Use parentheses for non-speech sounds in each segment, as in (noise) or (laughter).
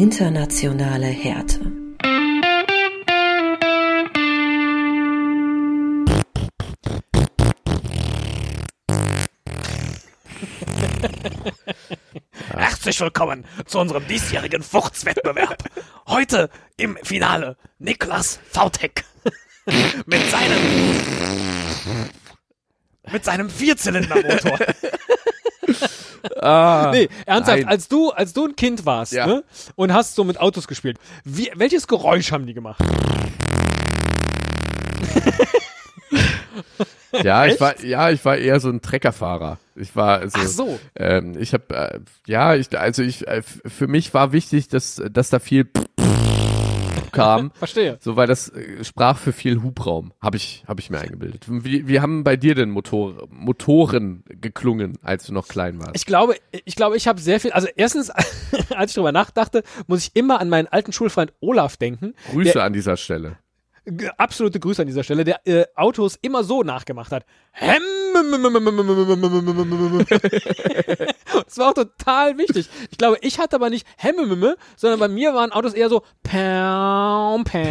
Internationale Härte. (laughs) Herzlich willkommen zu unserem diesjährigen Fuchtswettbewerb. Heute im Finale Niklas Vautek (laughs) mit seinem mit seinem Vierzylindermotor. (laughs) Ah, Nee, ernsthaft, nein. als du, als du ein Kind warst Ja. ne, und hast so mit Autos gespielt, wie, welches Geräusch haben die gemacht? (laughs) Ja, ich war, ja, ich war eher so ein Treckerfahrer. Ich war also, Ach so. ähm, ich habe, äh, ja, ich, also ich, äh, für mich war wichtig, dass, dass da viel kam. (laughs) Verstehe. So, weil das äh, sprach für viel Hubraum, habe ich, habe ich mir eingebildet. Wie, wie haben bei dir denn Motor, Motoren geklungen, als du noch klein warst? Ich glaube, ich glaube, ich habe sehr viel, also erstens, (laughs) als ich drüber nachdachte, muss ich immer an meinen alten Schulfreund Olaf denken. Grüße der, an dieser Stelle. Absolute Grüße an dieser Stelle, der äh, Autos immer so nachgemacht hat. Das war auch total wichtig. Ich glaube, ich hatte aber nicht Hemmemimme, sondern bei mir waren Autos eher so Pam, Pam,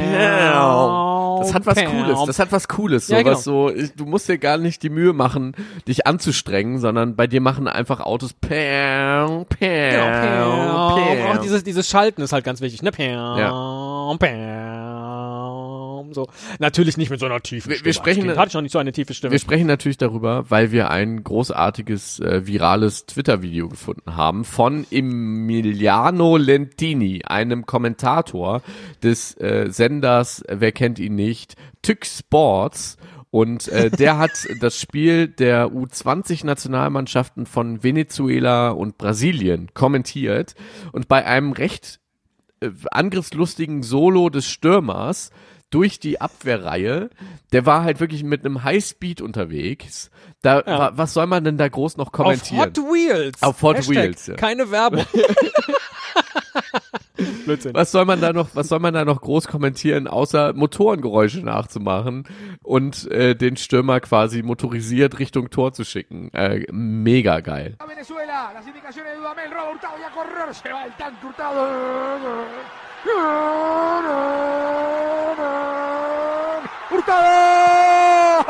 Das hat was Pam. Cooles. Das hat was Cooles. So Ja, genau. was so, du musst dir gar nicht die Mühe machen, dich anzustrengen, sondern bei dir machen einfach Autos Pam, Pam, Genau, Pam. Pam. Dieses, dieses Schalten ist halt ganz wichtig, ne? Pam, Ja. Pam. So. Natürlich nicht mit so einer tiefen Wir- Stimme. wir sprechen- Kind hatte ich noch nicht so eine tiefe Stimme. Wir sprechen natürlich darüber, weil wir ein großartiges äh, virales Twitter-Video gefunden haben von Emiliano Lentini, einem Kommentator des äh, Senders, wer kennt ihn nicht, Tück Sports. Und äh, der hat (laughs) das Spiel der U20-Nationalmannschaften von Venezuela und Brasilien kommentiert und bei einem recht äh, angriffslustigen Solo des Stürmers durch die Abwehrreihe. Der war halt wirklich mit einem Highspeed unterwegs. Da, wa, was soll man denn da groß noch Auf kommentieren? Hot Wheels. Auf Hot Hashtag Wheels, ja. Keine Werbung. (laughs) Blödsinn. was soll man da noch, was soll man da noch groß kommentieren, außer Motorengeräusche nachzumachen und äh, den Stürmer quasi motorisiert Richtung Tor zu schicken? Äh, mega geil. Venezuela,